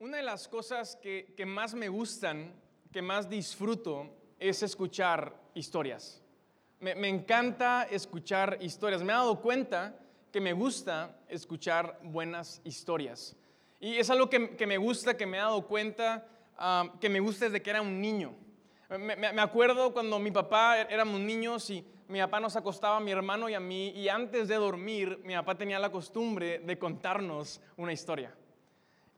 Una de las cosas que, más me gustan, que más disfruto, es escuchar historias. Me, encanta escuchar historias. Me he dado cuenta que me gusta escuchar buenas historias. Y es algo que, que me gusta, que me he dado cuenta, ah, que me gusta desde que era un niño. Me, me- me acuerdo cuando mi papá er, éramos niños y mi papá nos acostaba a mi hermano y a mí y antes de dormir mi papá tenía la costumbre de contarnos una historia.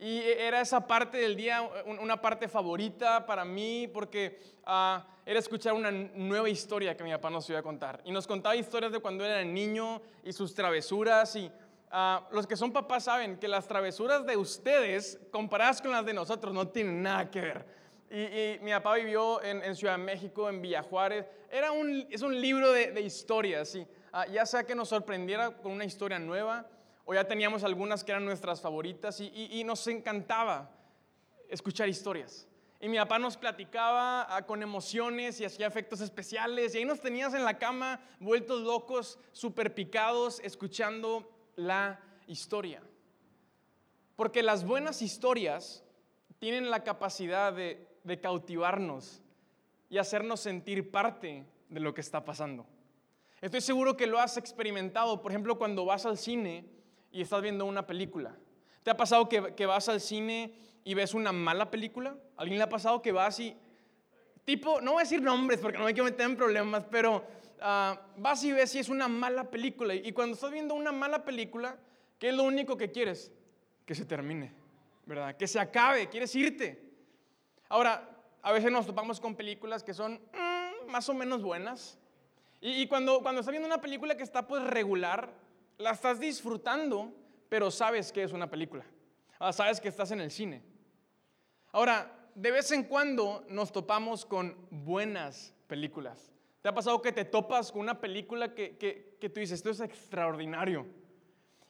Y era esa parte del día, un- una parte favorita para mí, porque ah, era escuchar una nueva historia que mi papá nos iba a contar. Y nos contaba historias de cuando era niño y sus travesuras. Y ah, los que son papás saben que las travesuras de ustedes, comparadas con las de nosotros, no tienen nada que ver. Y, y mi papá vivió en, en Ciudad de México, en Villa Juárez. Era un, es un libro de, de historias, y, ah, ya sea que nos sorprendiera con una historia nueva o ya teníamos algunas que eran nuestras favoritas y, nos encantaba escuchar historias. Y mi papá nos platicaba ah, con emociones y hacía efectos especiales y ahí nos tenías en la cama vueltos locos, super picados, escuchando la historia. Porque las buenas historias tienen la capacidad de cautivarnos y hacernos sentir parte de lo que está pasando. Estoy seguro que lo has experimentado, por ejemplo, cuando vas al cine y estás viendo una película. ¿Te ha pasado que, que vas al cine y ves una mala película? ¿Alguien le ha pasado que vas y, tipo, no voy a decir nombres porque no hay que meter en problemas, pero ah, vas y ves si es una mala película? Y cuando estás viendo una mala película, ¿qué es lo único que quieres? Que se termine, ¿verdad? Que se acabe, quieres irte. Ahora, a veces nos topamos con películas que son mm, más o menos buenas. Y, y cuando, cuando estás viendo una película que está pues regular, la estás disfrutando, pero sabes que es una película. Ah, sabes que estás en el cine. Ahora, de vez en cuando nos topamos con buenas películas. ¿Te ha pasado que te topas con una película que, que, que tú dices, esto es extraordinario?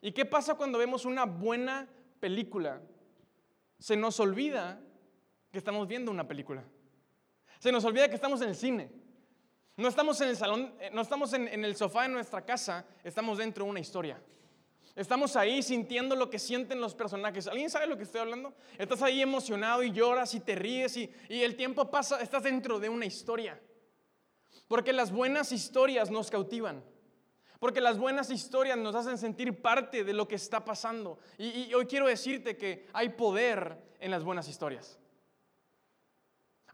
¿Y qué pasa cuando vemos una buena película? Se nos olvida que estamos viendo una película. Se nos olvida que estamos en el cine. No estamos en el salón, eh, no estamos en, el sofá de nuestra casa, estamos dentro de una historia. Estamos ahí sintiendo lo que sienten los personajes. ¿Alguien sabe lo que estoy hablando? Estás ahí emocionado y lloras y te ríes y, el tiempo pasa, estás dentro de una historia. Porque las buenas historias nos cautivan. Porque las buenas historias nos hacen sentir parte de lo que está pasando. Y hoy quiero decirte que hay poder en las buenas historias.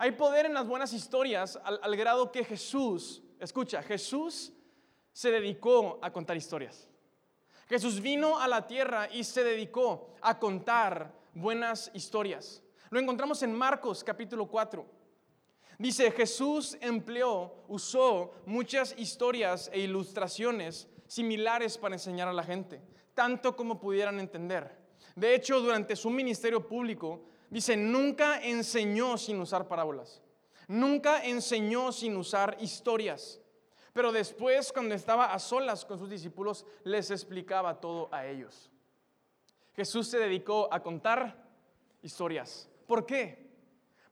Hay poder en las buenas historias al, grado que Jesús, escucha, Jesús se dedicó a contar historias. Jesús vino a la tierra y se dedicó a contar buenas historias. Lo encontramos en Marcos capítulo 4. Dice, Jesús empleó, usó muchas historias e ilustraciones similares para enseñar a la gente, tanto como pudieran entender. De hecho, durante su ministerio público, dice, nunca enseñó sin usar parábolas, nunca enseñó sin usar historias. Pero después, cuando estaba a solas con sus discípulos, les explicaba todo a ellos. Jesús se dedicó a contar historias. ¿Por qué?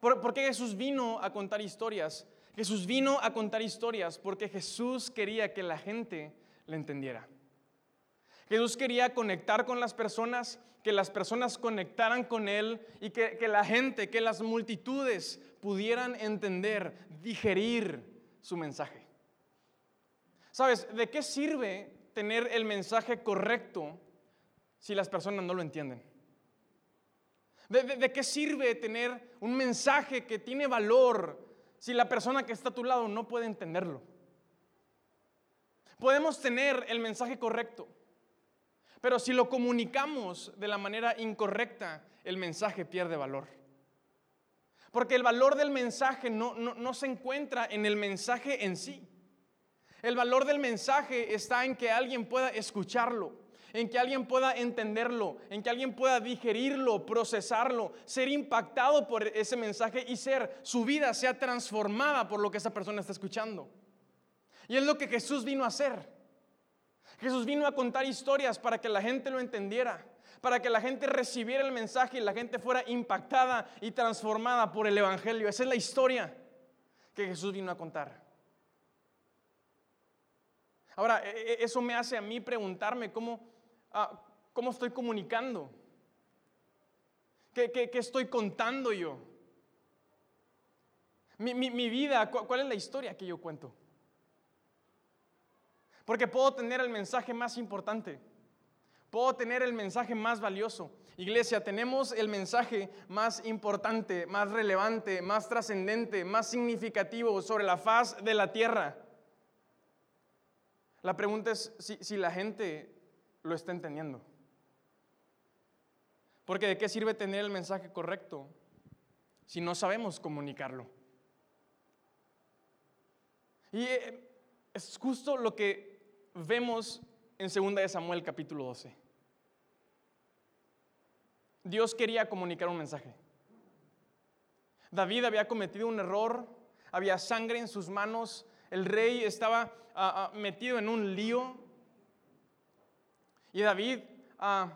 ¿Por, por qué Jesús vino a contar historias? Jesús vino a contar historias porque Jesús quería que la gente le entendiera. Jesús quería conectar con las personas, que las personas conectaran con Él y que, que la gente, que las multitudes pudieran entender, digerir su mensaje. ¿Sabes? ¿De qué sirve tener el mensaje correcto si las personas no lo entienden? ¿De, qué sirve tener un mensaje que tiene valor si la persona que está a tu lado no puede entenderlo? Podemos tener el mensaje correcto, pero si lo comunicamos de la manera incorrecta, el mensaje pierde valor. Porque el valor del mensaje no, no, no se encuentra en el mensaje en sí. El valor del mensaje está en que alguien pueda escucharlo, en que alguien pueda entenderlo, en que alguien pueda digerirlo, procesarlo, ser impactado por ese mensaje y ser, su vida sea transformada por lo que esa persona está escuchando. Y es lo que Jesús vino a hacer. Jesús vino a contar historias para que la gente lo entendiera, para que la gente recibiera el mensaje y la gente fuera impactada y transformada por el Evangelio. Esa es la historia que Jesús vino a contar. Ahora, eso me hace a mí preguntarme cómo, ah, cómo estoy comunicando. ¿Qué, qué, qué estoy contando yo? Mi, mi, mi vida, ¿cuál es la historia que yo cuento? Porque puedo tener el mensaje más importante, puedo tener el mensaje más valioso. Iglesia, tenemos el mensaje más importante, más relevante, más trascendente, más significativo sobre la faz de la tierra. La pregunta es si, la gente lo está entendiendo. Porque de qué sirve tener el mensaje correcto si no sabemos comunicarlo. Y eh, es justo lo que vemos en 2 de Samuel capítulo 12. Dios quería comunicar un mensaje. David había cometido un error, había sangre en sus manos, el rey estaba ah, ah, metido en un lío. Y David, ah,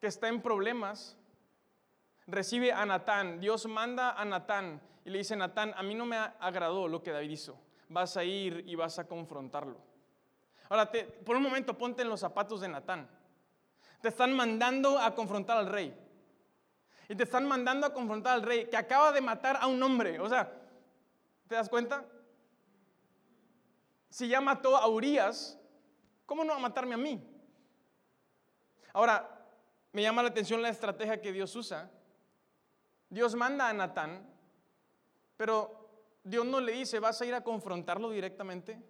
que está en problemas, recibe a Natán. Dios manda a Natán y le dice, Natán, a mí no me agradó lo que David hizo. Vas a ir y vas a confrontarlo. Ahora, por un momento ponte en los zapatos de Natán. Te están mandando a confrontar al rey. Y te están mandando a confrontar al rey que acaba de matar a un hombre. O sea, ¿te das cuenta? Si ya mató a Urias, ¿cómo no va a matarme a mí? Ahora, me llama la atención la estrategia que Dios usa. Dios manda a Natán, pero Dios no le dice, vas a ir a confrontarlo directamente,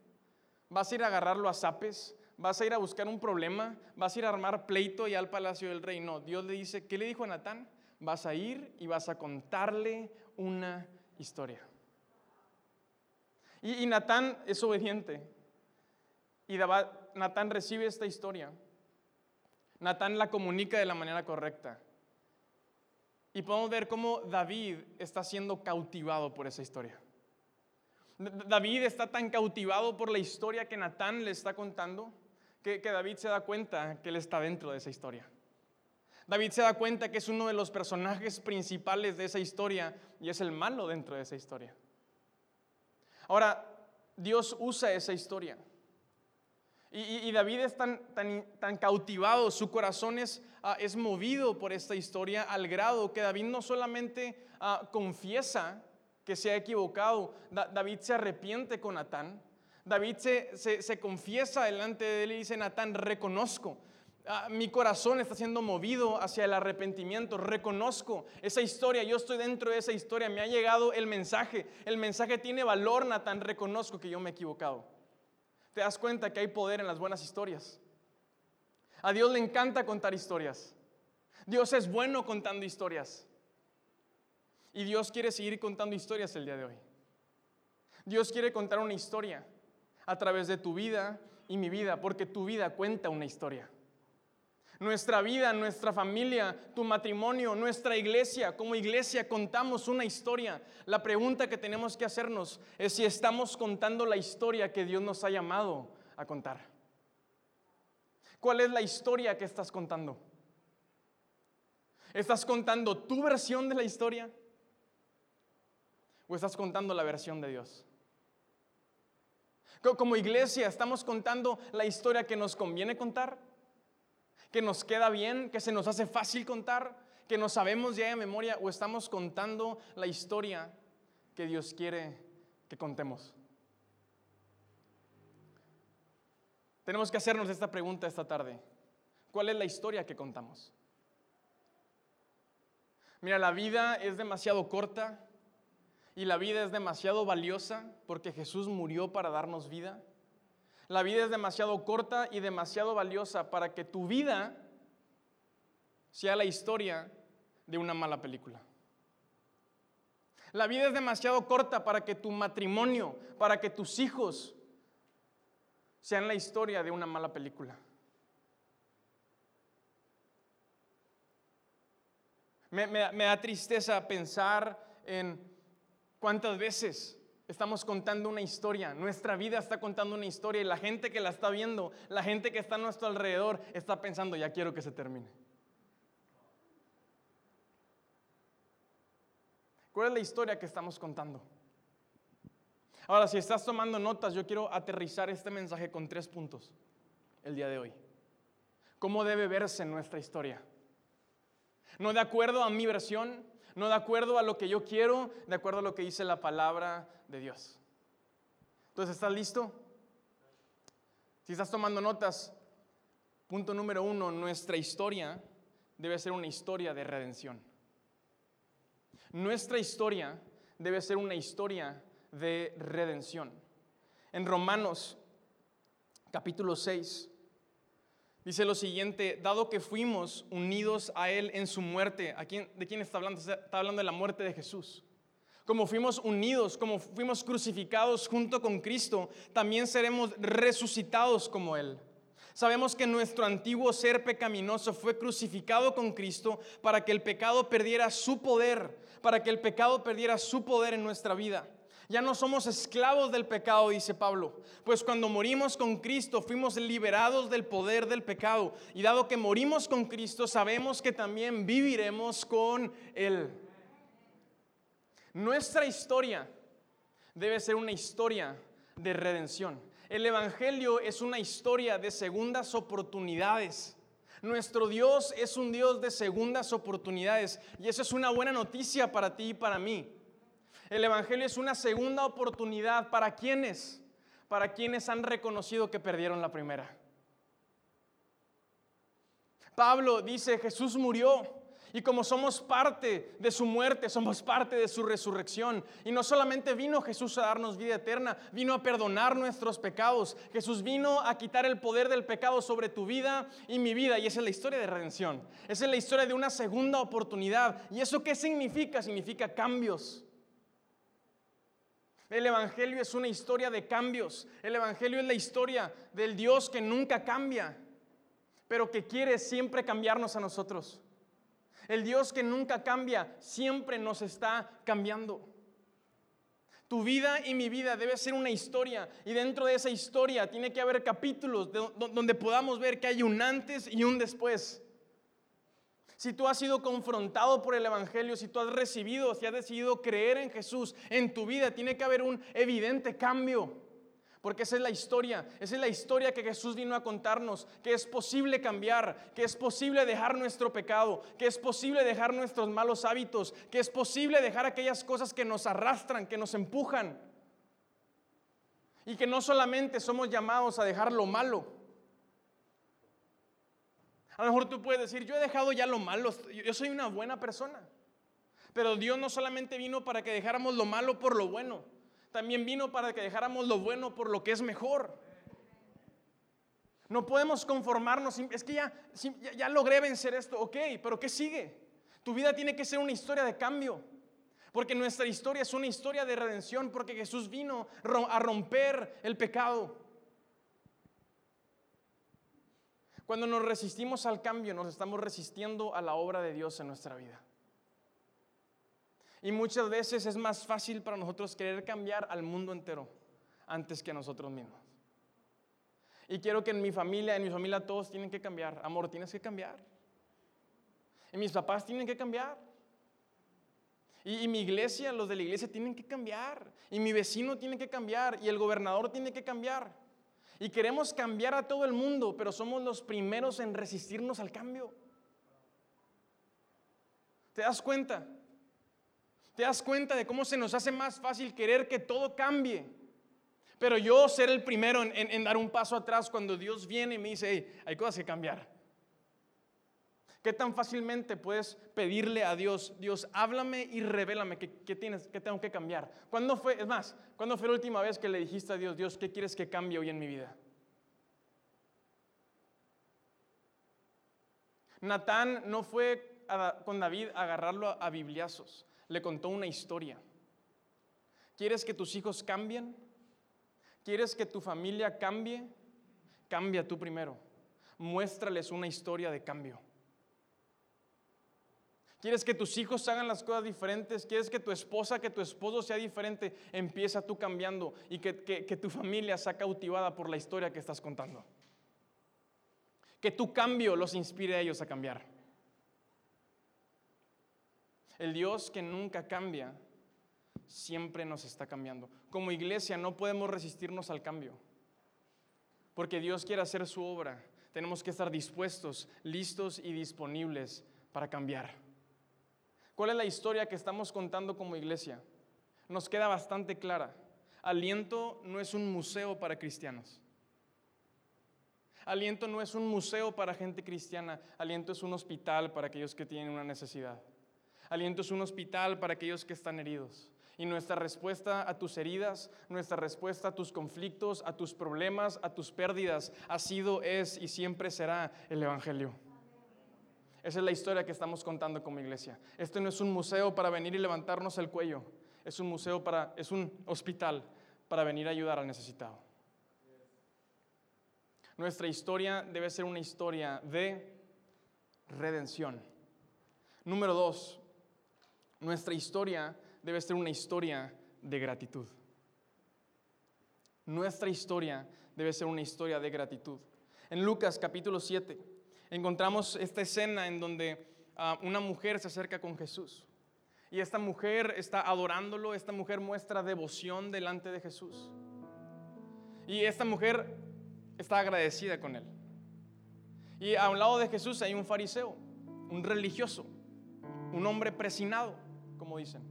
vas a ir a agarrarlo a zapes, vas a ir a buscar un problema, vas a ir a armar pleito y al palacio del rey. No, Dios le dice, ¿qué le dijo a Natán? Vas a ir y vas a contarle una historia. Y, Natán es obediente. Y Natán recibe esta historia. Natán la comunica de la manera correcta. Y podemos ver cómo David está siendo cautivado por esa historia. David está tan cautivado por la historia que Natán le está contando que, David se da cuenta que él está dentro de esa historia. David se da cuenta que es uno de los personajes principales de esa historia y es el malo dentro de esa historia. Ahora, Dios usa esa historia. Y, David es tan, cautivado, su corazón es, ah, es, movido por esta historia al grado que David no solamente ah, confiesa que se ha equivocado. David se arrepiente con Natán. David se, confiesa delante de él y dice, Natán, reconozco. Ah, mi corazón está siendo movido hacia el arrepentimiento. Reconozco esa historia. Yo estoy dentro de esa historia. Me ha llegado el mensaje. El mensaje tiene valor, Natán. Reconozco que yo me he equivocado. Te das cuenta que hay poder en las buenas historias. A Dios le encanta contar historias. Dios es bueno contando historias. Y Dios quiere seguir contando historias el día de hoy. Dios quiere contar una historia a través de tu vida y mi vida, porque tu vida cuenta una historia. Nuestra vida, nuestra familia, tu matrimonio, nuestra iglesia, como iglesia contamos una historia. La pregunta que tenemos que hacernos es si estamos contando la historia que Dios nos ha llamado a contar. ¿Cuál es la historia que estás contando? ¿Estás contando tu versión de la historia? ¿O estás contando la versión de Dios? Como iglesia, ¿estamos contando la historia que nos conviene contar? ¿Que nos queda bien? ¿Que se nos hace fácil contar? ¿Que no sabemos ya de memoria? ¿O estamos contando la historia que Dios quiere que contemos? Tenemos que hacernos esta pregunta esta tarde. ¿Cuál es la historia que contamos? Mira, la vida es demasiado corta y la vida es demasiado valiosa porque Jesús murió para darnos vida. La vida es demasiado corta y demasiado valiosa para que tu vida sea la historia de una mala película. La vida es demasiado corta para que tu matrimonio, para que tus hijos sean la historia de una mala película. Me, da tristeza pensar en ¿Cuántas veces estamos contando una historia? Nuestra vida está contando una historia y la gente que la está viendo, la gente que está a nuestro alrededor, está pensando, ya quiero que se termine. ¿Cuál es la historia que estamos contando? Ahora, si estás tomando notas, yo quiero aterrizar este mensaje con tres puntos el día de hoy. ¿Cómo debe verse nuestra historia? No de acuerdo a mi versión, no de acuerdo a lo que yo quiero, de acuerdo a lo que dice la palabra de Dios. Entonces, ¿estás listo? Si estás tomando notas, punto número uno, nuestra historia debe ser una historia de redención. Nuestra historia debe ser una historia de redención. En Romanos capítulo 6 dice lo siguiente, dado que fuimos unidos a Él en su muerte, ¿a quién, ¿de quién está hablando? Está hablando de la muerte de Jesús. Como fuimos unidos, como fuimos crucificados junto con Cristo, también seremos resucitados como Él. Sabemos que nuestro antiguo ser pecaminoso fue crucificado con Cristo para que el pecado perdiera su poder, para que el pecado perdiera su poder en nuestra vida. Ya no somos esclavos del pecado, dice Pablo, pues cuando morimos con Cristo fuimos liberados del poder del pecado. Y dado que morimos con Cristo, sabemos que también viviremos con Él. Nuestra historia debe ser una historia de redención. El Evangelio es una historia de segundas oportunidades. Nuestro Dios es un Dios de segundas oportunidades y eso es una buena noticia para ti y para mí. El Evangelio es una segunda oportunidad para quienes, para quienes han reconocido que perdieron la primera. Pablo dice, Jesús murió y como somos parte de su muerte, somos parte de su resurrección. Y no solamente vino Jesús a darnos vida eterna, vino a perdonar nuestros pecados. Jesús vino a quitar el poder del pecado sobre tu vida y mi vida. Y esa es la historia de redención. Esa es la historia de una segunda oportunidad. ¿Y eso qué significa? Significa cambios. El Evangelio es una historia de cambios. El Evangelio es la historia del Dios que nunca cambia, pero que quiere siempre cambiarnos a nosotros. El Dios que nunca cambia siempre nos está cambiando. Tu vida y mi vida debe ser una historia y dentro de esa historia tiene que haber capítulos donde podamos ver que hay un antes y un después si tú has sido confrontado por el Evangelio, si tú has recibido, si has decidido creer en Jesús en tu vida, tiene que haber un evidente cambio. Porque esa es la historia, esa es la historia que Jesús vino a contarnos, que es posible cambiar, que es posible dejar nuestro pecado, que es posible dejar nuestros malos hábitos, que es posible dejar aquellas cosas que nos arrastran, que nos empujan. Y que no solamente somos llamados a dejar lo malo, a lo mejor tú puedes decir, yo he dejado ya lo malo, yo soy una buena persona. Pero Dios no solamente vino para que dejáramos lo malo por lo bueno, también vino para que dejáramos lo bueno por lo que es mejor. No podemos conformarnos, es que ya, ya, logré vencer esto, ok, pero ¿qué sigue? Tu vida tiene que ser una historia de cambio. Porque nuestra historia es una historia de redención, porque Jesús vino a romper el pecado. Cuando nos resistimos al cambio, nos estamos resistiendo a la obra de Dios en nuestra vida. Y muchas veces es más fácil para nosotros querer cambiar al mundo entero antes que a nosotros mismos. Y quiero que en mi familia, en mi familia todos tienen que cambiar. Amor, tienes que cambiar. Y mis papás tienen que cambiar. Y, y, mi iglesia, los de la iglesia tienen que cambiar. Y mi vecino tiene que cambiar. Y el gobernador tiene que cambiar. Y queremos cambiar a todo el mundo, pero somos los primeros en resistirnos al cambio. ¿Te das cuenta? ¿Te das cuenta de cómo se nos hace más fácil querer que todo cambie? Pero yo ser el primero en, dar un paso atrás cuando Dios viene y me dice, hay cosas que cambiar. ¿Qué tan fácilmente puedes pedirle a Dios, Dios, háblame y revélame qué, tienes, qué tengo que cambiar? ¿Cuándo fue, es más, cuándo fue la última vez que le dijiste a Dios, Dios, qué quieres que cambie hoy en mi vida? Natán no fue con David a agarrarlo a, a bibliazos, le contó una historia. ¿Quieres que tus hijos cambien? ¿Quieres que tu familia cambie? Cambia tú primero. Muéstrales una historia de cambio. ¿Quieres que tus hijos hagan las cosas diferentes? ¿Quieres que tu esposa, que tu esposo sea diferente? Empieza tú cambiando y que, que tu familia sea cautivada por la historia que estás contando. Que tu cambio los inspire a ellos a cambiar. El Dios que nunca cambia, siempre nos está cambiando. Como iglesia no podemos resistirnos al cambio, porque Dios quiere hacer su obra. Tenemos que estar dispuestos, listos y disponibles para cambiar. ¿Cuál es la historia que estamos contando como iglesia? Nos queda bastante clara. Aliento no es un museo para cristianos. Aliento no es un museo para gente cristiana. Aliento es un hospital para aquellos que tienen una necesidad. Aliento es un hospital para aquellos que están heridos. Y nuestra respuesta a tus heridas, nuestra respuesta a tus conflictos, a tus problemas, a tus pérdidas, ha sido, es y siempre será el Evangelio. Esa es la historia que estamos contando como iglesia. Este no es un museo para venir y levantarnos el cuello. Es un museo para, es un hospital para venir a ayudar al necesitado. Nuestra historia debe ser una historia de redención. Número dos, nuestra historia debe ser una historia de gratitud. Nuestra historia debe ser una historia de gratitud. En Lucas capítulo 7 encontramos esta escena en donde ah, una mujer se acerca con Jesús. Y esta mujer está adorándolo, esta mujer muestra devoción delante de Jesús. Y esta mujer está agradecida con él. Y a un lado de Jesús hay un fariseo, un religioso, un hombre presinado, como dicen.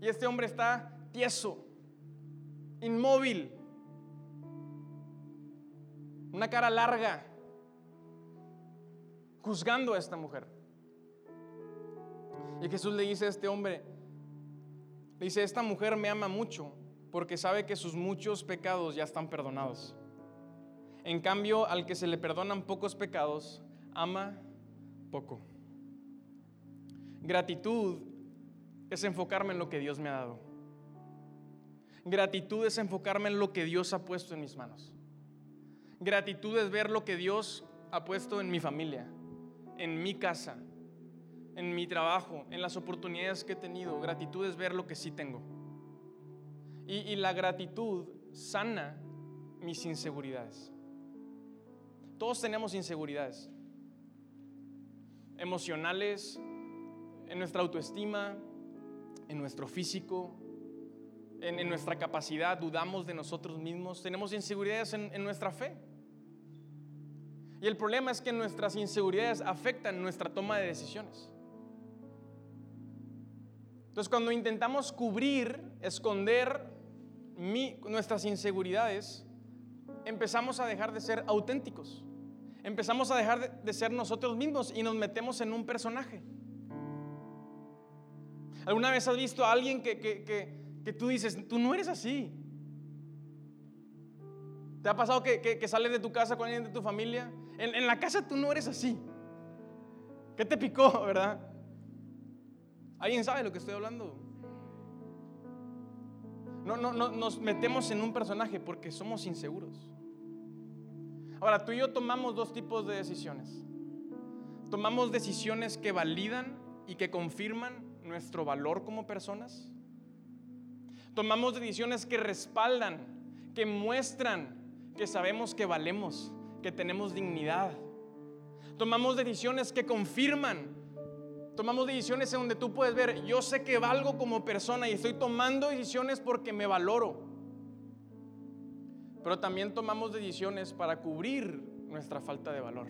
Y este hombre está tieso, inmóvil, una cara larga, juzgando a esta mujer. Y Jesús le dice a este hombre, le dice, esta mujer me ama mucho porque sabe que sus muchos pecados ya están perdonados. En cambio, al que se le perdonan pocos pecados, ama poco. Gratitud es enfocarme en lo que Dios me ha dado. Gratitud es enfocarme en lo que Dios ha puesto en mis manos. Gratitud es ver lo que Dios ha puesto en mi familia, en mi casa, en mi trabajo, en las oportunidades que he tenido. Gratitud es ver lo que sí tengo. Y, la gratitud sana mis inseguridades. Todos tenemos inseguridades emocionales, en nuestra autoestima, en nuestro físico, en, nuestra capacidad, dudamos de nosotros mismos, tenemos inseguridades en nuestra fe. Y el problema es que nuestras inseguridades afectan nuestra toma de decisiones. Entonces cuando intentamos cubrir, esconder nuestras inseguridades, empezamos a dejar de ser auténticos. Empezamos a dejar de ser nosotros mismos y nos metemos en un personaje. ¿Alguna vez has visto a alguien que, tú dices, tú no eres así? ¿Te ha pasado que, sales de tu casa con alguien de tu familia? En, la casa tú no eres así. ¿Qué te picó, verdad? ¿Alguien sabe lo que estoy hablando? No, no, no, nos metemos en un personaje porque somos inseguros. Ahora, tú y yo tomamos dos tipos de decisiones. Tomamos decisiones que validan y que confirman nuestro valor como personas. Tomamos decisiones que respaldan, que muestran que sabemos que valemos, que tenemos dignidad. Tomamos decisiones que confirman. Tomamos decisiones en donde tú puedes ver, yo sé que valgo como persona y estoy tomando decisiones porque me valoro. Pero también tomamos decisiones para cubrir nuestra falta de valor.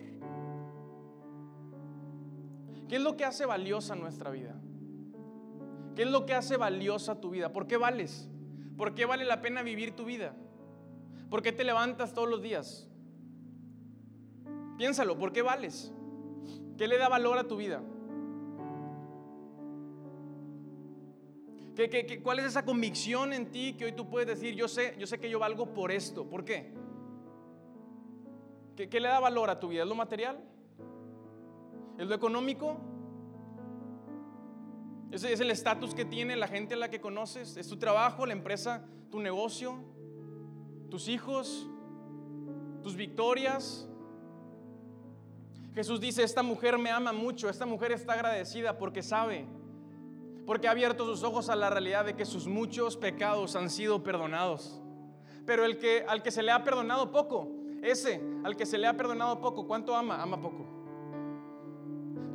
¿Qué es lo que hace valiosa nuestra vida? ¿Qué es lo que hace valiosa tu vida? ¿Por qué vales? ¿Por qué vale la pena vivir tu vida? ¿Por qué te levantas todos los días? Piénsalo, ¿por qué vales? ¿Qué le da valor a tu vida? ¿Qué, cuál es esa convicción en ti que hoy tú puedes decir, yo sé, yo sé que yo valgo por esto? ¿Por qué? ¿Qué, qué le da valor a tu vida? ¿Es lo material? ¿Es lo económico? Ese es el estatus que tiene la gente a la que conoces. Es tu trabajo, la empresa, tu negocio, tus hijos, tus victorias. Jesús dice, esta mujer me ama mucho, esta mujer está agradecida porque sabe, porque ha abierto sus ojos a la realidad de que sus muchos pecados han sido perdonados. Pero el que al que se le ha perdonado poco, ese al que se le ha perdonado poco, ¿cuánto ama? Ama poco.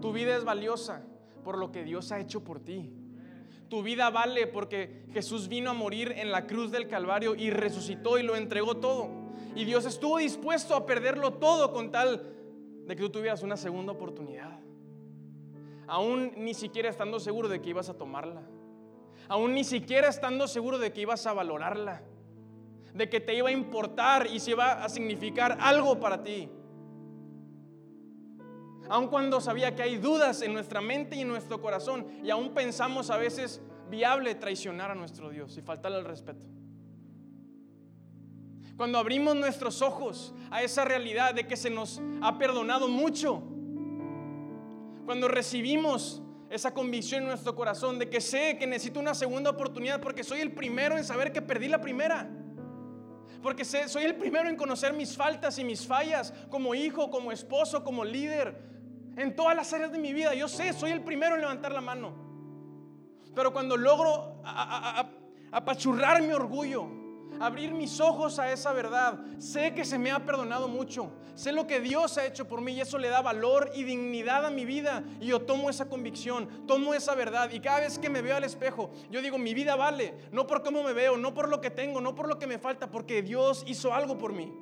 Tu vida es valiosa por lo que Dios ha hecho por ti. Tu vida vale porque Jesús vino a morir en la cruz del Calvario y resucitó y lo entregó todo. Y Dios estuvo dispuesto a perderlo todo con tal de que tú tuvieras una segunda oportunidad. aún ni siquiera estando seguro de que ibas a tomarla, aún ni siquiera estando seguro de que ibas a valorarla, de que te iba a importar y si iba a significar algo para ti. Aun cuando sabía que hay dudas en nuestra mente y en nuestro corazón y aún pensamos a veces viable traicionar a nuestro Dios y faltarle el respeto. Cuando abrimos nuestros ojos a esa realidad de que se nos ha perdonado mucho, cuando recibimos esa convicción en nuestro corazón de que sé que necesito una segunda oportunidad porque soy el primero en saber que perdí la primera. Porque sé, soy el primero en conocer mis faltas y mis fallas como hijo, como esposo, como líder, en todas las áreas de mi vida. Yo sé, soy el primero en levantar la mano. Pero cuando logro apachurrar mi orgullo, abrir mis ojos a esa verdad. Sé que se me ha perdonado mucho. Sé lo que Dios ha hecho por mí y eso le da valor y dignidad a mi vida. Y yo tomo esa convicción, tomo esa verdad. Y cada vez que me veo al espejo, yo digo, mi vida vale. No por cómo me veo, no por lo que tengo, no por lo que me falta, porque Dios hizo algo por mí.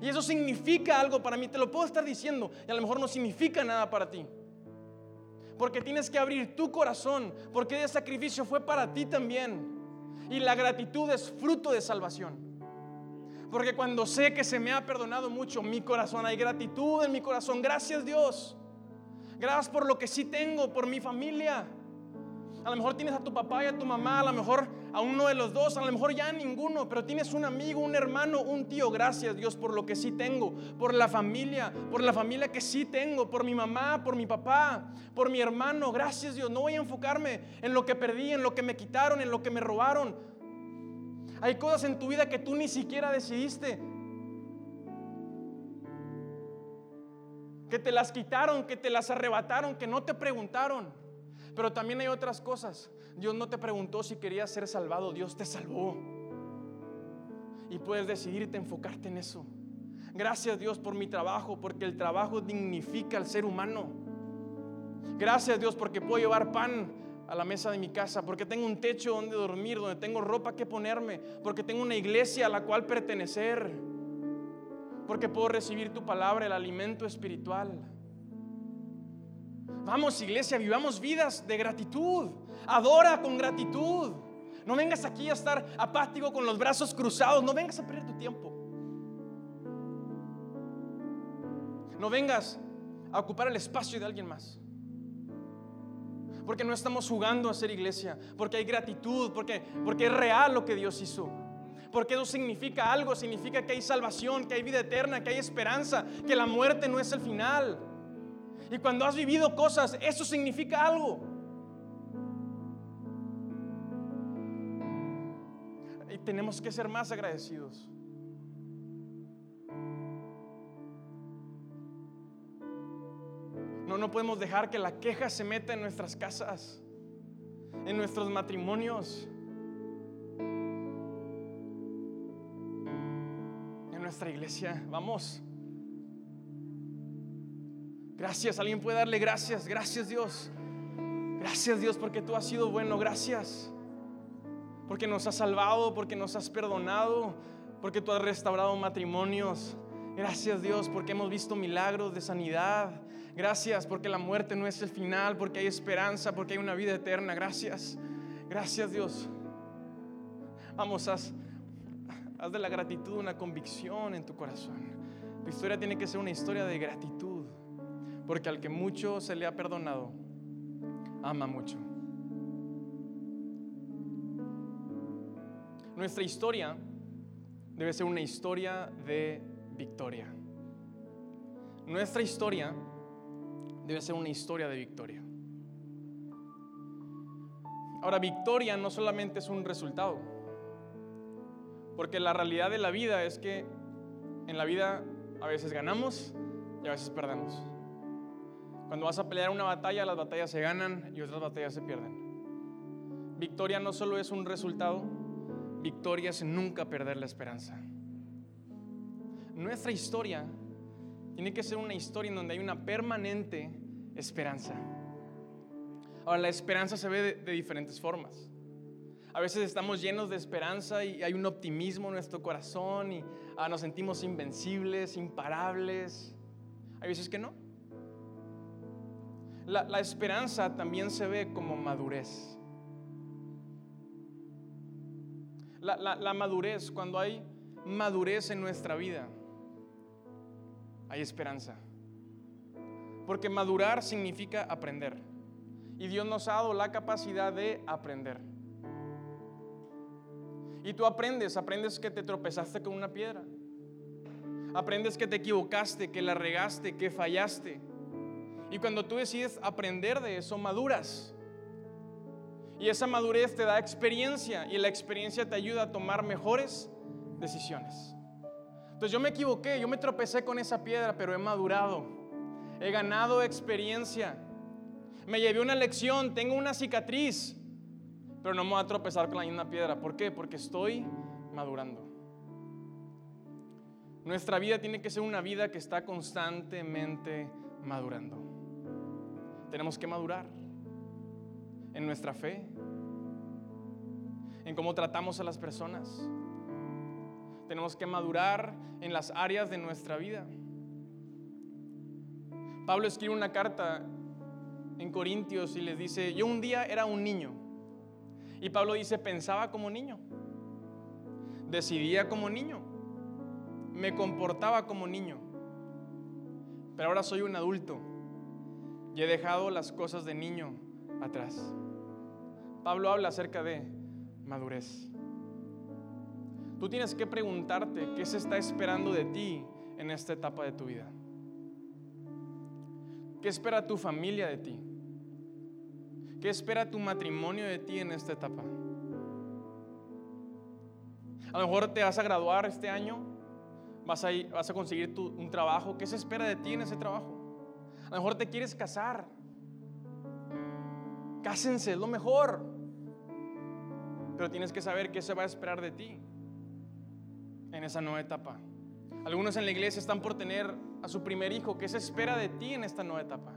Y eso significa algo para mí. Te lo puedo estar diciendo y a lo mejor no significa nada para ti. Porque tienes que abrir tu corazón, porque ese sacrificio fue para ti también. Y la gratitud es fruto de salvación. Porque cuando sé que se me ha perdonado mucho, mi corazón, hay gratitud en mi corazón. Gracias Dios. Gracias por lo que sí tengo, por mi familia. A lo mejor tienes a tu papá y a tu mamá, a lo mejor a uno de los dos, a lo mejor ya a ninguno, pero tienes un amigo, un hermano, un tío. Gracias Dios por lo que sí tengo, por la familia, por la familia que sí tengo, por mi mamá, por mi papá, por mi hermano. Gracias Dios. No voy a enfocarme en lo que perdí, en lo que me quitaron, en lo que me robaron. Hay cosas en tu vida que tú ni siquiera decidiste. Que te las quitaron, que te las arrebataron, que no te preguntaron. Pero también hay otras cosas. Dios no te preguntó si querías ser salvado, Dios te salvó. Y puedes decidirte enfocarte en eso. Gracias Dios por mi trabajo, porque el trabajo dignifica al ser humano. Gracias Dios porque puedo llevar pan a la mesa de mi casa, porque tengo un techo donde dormir, donde tengo ropa que ponerme, porque tengo una iglesia a la cual pertenecer, porque puedo recibir tu palabra, el alimento espiritual. Vamos iglesia, vivamos vidas de gratitud. Adora con gratitud. No vengas aquí a estar apático con los brazos cruzados. No vengas a perder tu tiempo. No vengas a ocupar el espacio de alguien más. Porque no estamos jugando a ser iglesia. Porque hay gratitud. Porque, porque es real lo que Dios hizo. Porque eso significa algo. Significa que hay salvación, que hay vida eterna, que hay esperanza. Que la muerte no es el final. Y cuando has vivido cosas, eso significa algo. Y tenemos que ser más agradecidos. No, no podemos dejar que la queja se meta en nuestras casas, en nuestros matrimonios, en nuestra iglesia. Vamos. Gracias, alguien puede darle gracias, gracias Dios. Gracias Dios porque tú has sido bueno, gracias. Porque nos has salvado, porque nos has perdonado, porque tú has restaurado matrimonios. Gracias Dios porque hemos visto milagros de sanidad. Gracias porque la muerte no es el final, porque hay esperanza, porque hay una vida eterna. Gracias. Gracias Dios. Vamos, haz, haz de la gratitud una convicción en tu corazón. Tu historia tiene que ser una historia de gratitud. Porque al que mucho se le ha perdonado, ama mucho. Nuestra historia debe ser una historia de victoria. Nuestra historia debe ser una historia de victoria. Ahora, victoria no solamente es un resultado, porque la realidad de la vida es que en la vida a veces ganamos y a veces perdemos. Cuando vas a pelear una batalla, las batallas se ganan y otras batallas se pierden. Victoria no solo es un resultado, victoria es nunca perder la esperanza. Nuestra historia tiene que ser una historia en donde hay una permanente esperanza. Ahora, la esperanza se ve de, diferentes formas. A veces estamos llenos de esperanza y hay un optimismo en nuestro corazón y ah, nos sentimos invencibles, imparables. Hay veces que no. La, esperanza también se ve como madurez. la madurez, cuando hay madurez en nuestra vida, hay esperanza. Porque madurar significa aprender. Y Dios nos ha dado la capacidad de aprender. Y tú aprendes, aprendes que te tropezaste con una piedra. Aprendes que te equivocaste, que la regaste, que fallaste. Y cuando tú decides aprender de eso, maduras. Y esa madurez te da experiencia y la experiencia te ayuda a tomar mejores decisiones. Entonces yo me equivoqué, yo me tropecé con esa piedra, pero he madurado. He ganado experiencia. Me llevé una lección, tengo una cicatriz, pero no me voy a tropezar con la misma piedra. ¿Por qué? Porque estoy madurando. Nuestra vida tiene que ser una vida que está constantemente madurando. Tenemos que madurar en nuestra fe, en cómo tratamos a las personas. Tenemos que madurar en las áreas de nuestra vida. Pablo escribe una carta en Corintios y les dice, yo un día era un niño. Y Pablo dice, pensaba como niño, decidía como niño, me comportaba como niño, pero ahora soy un adulto y he dejado las cosas de niño atrás. Pablo habla acerca de madurez. Tú tienes que preguntarte qué se está esperando de ti en esta etapa de tu vida. ¿Qué espera tu familia de ti? ¿Qué espera tu matrimonio de ti en esta etapa? A lo mejor te vas a graduar este año, vas a, vas a conseguir un trabajo. ¿Qué se espera de ti en ese trabajo? A lo mejor te quieres casar. Cásense, es lo mejor. Pero tienes que saber qué se va a esperar de ti en esa nueva etapa. Algunos en la iglesia están por tener a su primer hijo. ¿Qué se espera de ti en esta nueva etapa?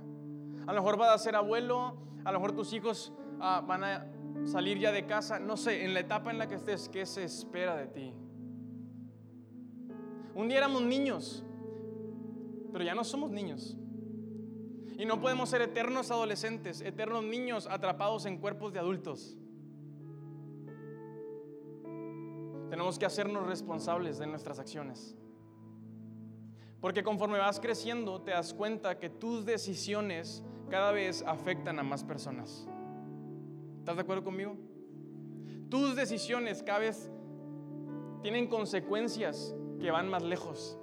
A lo mejor vas a ser abuelo, a lo mejor tus hijos ah, van a salir ya de casa. No sé, en la etapa en la que estés, ¿qué se espera de ti? Un día éramos niños, pero ya no somos niños. Y no podemos ser eternos adolescentes, eternos niños atrapados en cuerpos de adultos. Tenemos que hacernos responsables de nuestras acciones. Porque conforme vas creciendo, te das cuenta que tus decisiones cada vez afectan a más personas. ¿Estás de acuerdo conmigo? Tus decisiones cada vez tienen consecuencias que van más lejos.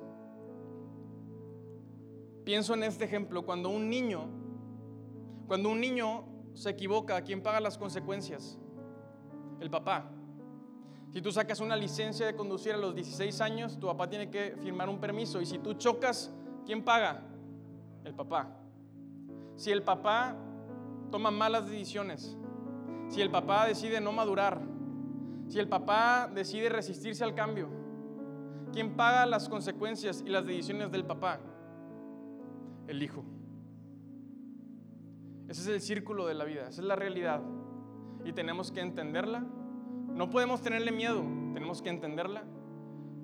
Pienso en este ejemplo, cuando un niño, cuando un niño se equivoca, ¿quién paga las consecuencias? El papá. Si tú sacas una licencia de conducir a los 16 años, tu papá tiene que firmar un permiso y si tú chocas, ¿quién paga? El papá. Si el papá toma malas decisiones, si el papá decide no madurar, si el papá decide resistirse al cambio, ¿quién paga las consecuencias y las decisiones del papá? El hijo. Ese es el círculo de la vida, esa es la realidad. Y tenemos que entenderla. No podemos tenerle miedo, tenemos que entenderla.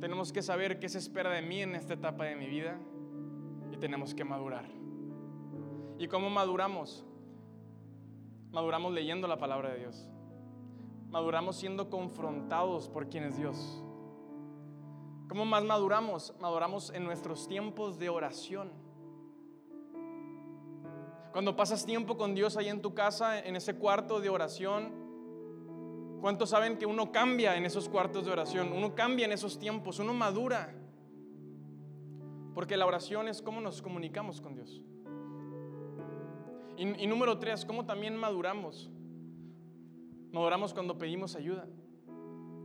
Tenemos que saber qué se espera de mí en esta etapa de mi vida y tenemos que madurar. ¿Y cómo maduramos? Maduramos leyendo la palabra de Dios. Maduramos siendo confrontados por quien es Dios. ¿Cómo más maduramos? Maduramos en nuestros tiempos de oración. Cuando pasas tiempo con Dios ahí en tu casa, en ese cuarto de oración, ¿cuántos saben que uno cambia en esos cuartos de oración? Uno cambia en esos tiempos, uno madura. Porque la oración es cómo nos comunicamos con Dios. Y, número tres, ¿cómo también maduramos? Maduramos cuando pedimos ayuda,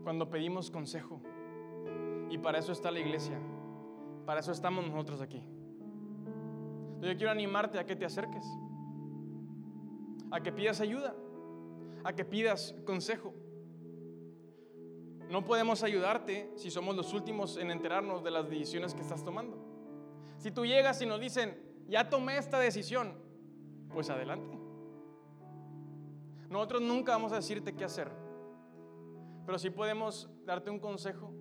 cuando pedimos consejo. Y para eso está la iglesia, para eso estamos nosotros aquí. Yo quiero animarte a que te acerques, a que pidas ayuda, a que pidas consejo. No podemos ayudarte si somos los últimos en enterarnos de las decisiones que estás tomando. Si tú llegas y nos dicen, ya tomé esta decisión, pues adelante. Nosotros nunca vamos a decirte qué hacer, pero sí podemos darte un consejo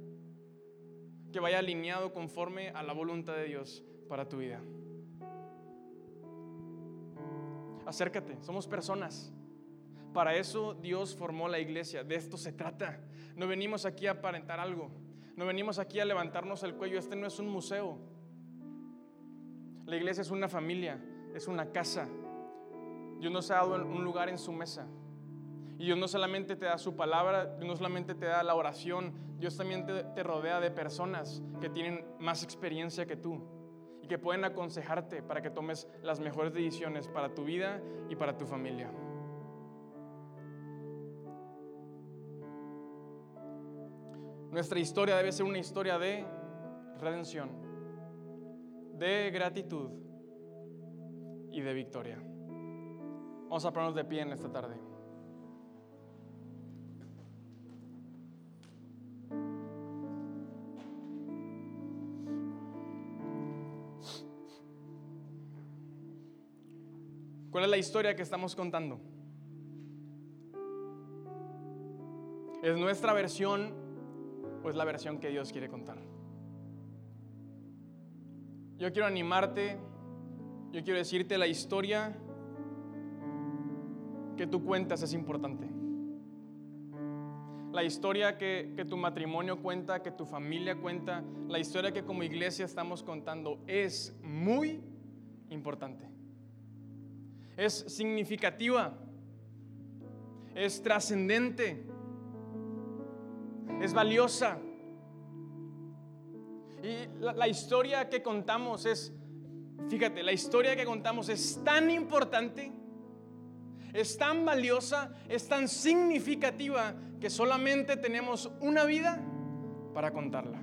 que vaya alineado conforme a la voluntad de Dios para tu vida. Acércate, somos personas. Para eso Dios formó la iglesia, de esto se trata. No venimos aquí a aparentar algo, no venimos aquí a levantarnos el cuello, este no es un museo. La iglesia es una familia, es una casa. Dios nos ha dado un lugar en su mesa. Y Dios no solamente te da su palabra, Dios no solamente te da la oración, Dios también te, te rodea de personas que tienen más experiencia que tú que pueden aconsejarte para que tomes las mejores decisiones para tu vida y para tu familia. Nuestra historia debe ser una historia de redención, de gratitud y de victoria. Vamos a ponernos de pie en esta tarde. ¿Cuál es la historia que estamos contando? ¿Es nuestra versión o es la versión que Dios quiere contar? Yo quiero animarte, yo quiero decirte la historia que tú cuentas es importante. La historia que, tu matrimonio cuenta, que tu familia cuenta, la historia que como iglesia estamos contando es muy importante. Es significativa, es trascendente, es valiosa. Y la, historia que contamos es, fíjate, la historia que contamos es tan importante es tan valiosa, es tan significativa que solamente tenemos una vida para contarla.